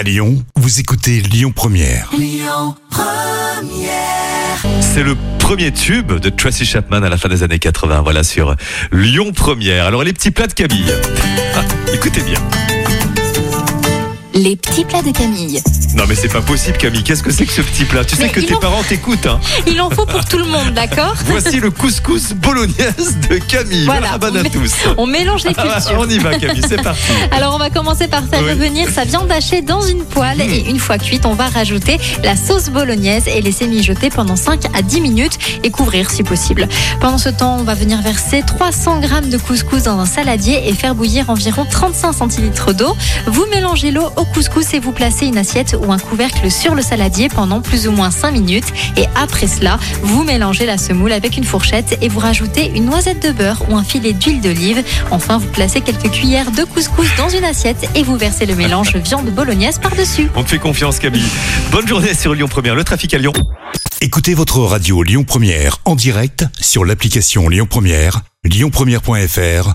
À Lyon, vous écoutez Lyon Première. C'est le premier tube de Tracy Chapman à la fin des années 80. Voilà sur Lyon Première. Alors les petits plats de Camille. Ah, écoutez bien. Les petits plats de Camille. Non mais c'est pas possible Camille. Qu'est-ce que c'est que ce petit plat? Tu sais que tes en- parents t'écoutent. Hein. Il en faut pour tout le monde, d'accord? Voici le couscous bolognaise de Camille. Voilà, Bonne on à tous. On mélange les Ah cultures. on y va Camille, c'est parti. Alors on va commencer par faire Oui. revenir sa viande hachée dans une poêle et une fois cuite, on va rajouter la sauce bolognaise et laisser mijoter pendant 5 à 10 minutes et couvrir si possible. Pendant ce temps, on va venir verser 300 g de couscous dans un saladier et faire bouillir environ 35 centilitres d'eau. Vous mélangez l'eau au couscous et vous placez une assiette ou un couvercle sur le saladier pendant plus ou moins 5 minutes et après cela, vous mélangez la semoule avec une fourchette et vous rajoutez une noisette de beurre ou un filet d'huile d'olive. Enfin, vous placez quelques cuillères de couscous dans une assiette et vous versez le mélange viande bolognaise par-dessus. On te fait confiance Camille. Bonne journée sur Lyon Première. Le trafic à Lyon. Écoutez votre radio Lyon Première en direct sur l'application Lyon Première, lyonpremière.fr